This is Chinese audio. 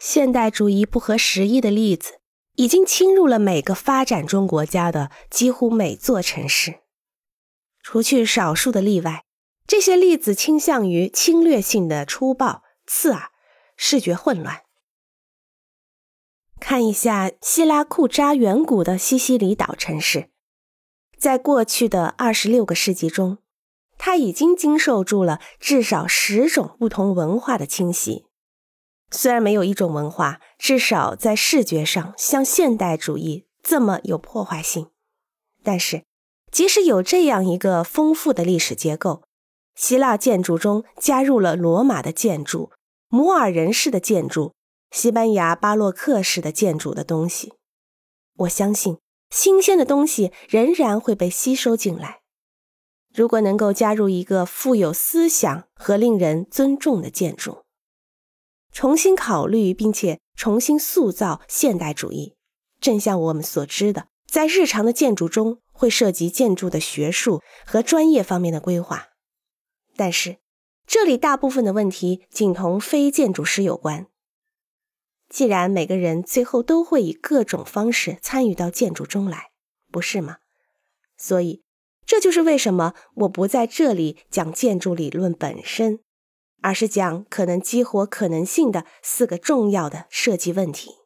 现代主义不合时宜的例子已经侵入了每个发展中国家的几乎每座城市。除去少数的例外，这些例子倾向于侵略性的粗暴、刺耳、视觉混乱。看一下希拉库扎远古的西西里岛城市，在过去的二十六个世纪中，它已经经受住了至少十种不同文化的侵袭。虽然没有一种文化，至少在视觉上像现代主义这么有破坏性，但是即使有这样一个丰富的历史结构，希腊建筑中加入了罗马的建筑、摩尔人式的建筑、西班牙巴洛克式的建筑的东西，我相信新鲜的东西仍然会被吸收进来。如果能够加入一个富有思想和令人尊重的建筑。重新考虑并且重新塑造现代主义，正像我们所知的，在日常的建筑中会涉及建筑的学术和专业方面的规划。但是，这里大部分的问题仅同非建筑师有关。既然每个人最后都会以各种方式参与到建筑中来，不是吗？所以，这就是为什么我不在这里讲建筑理论本身。而是讲可能激活可能性的四个重要的设计问题。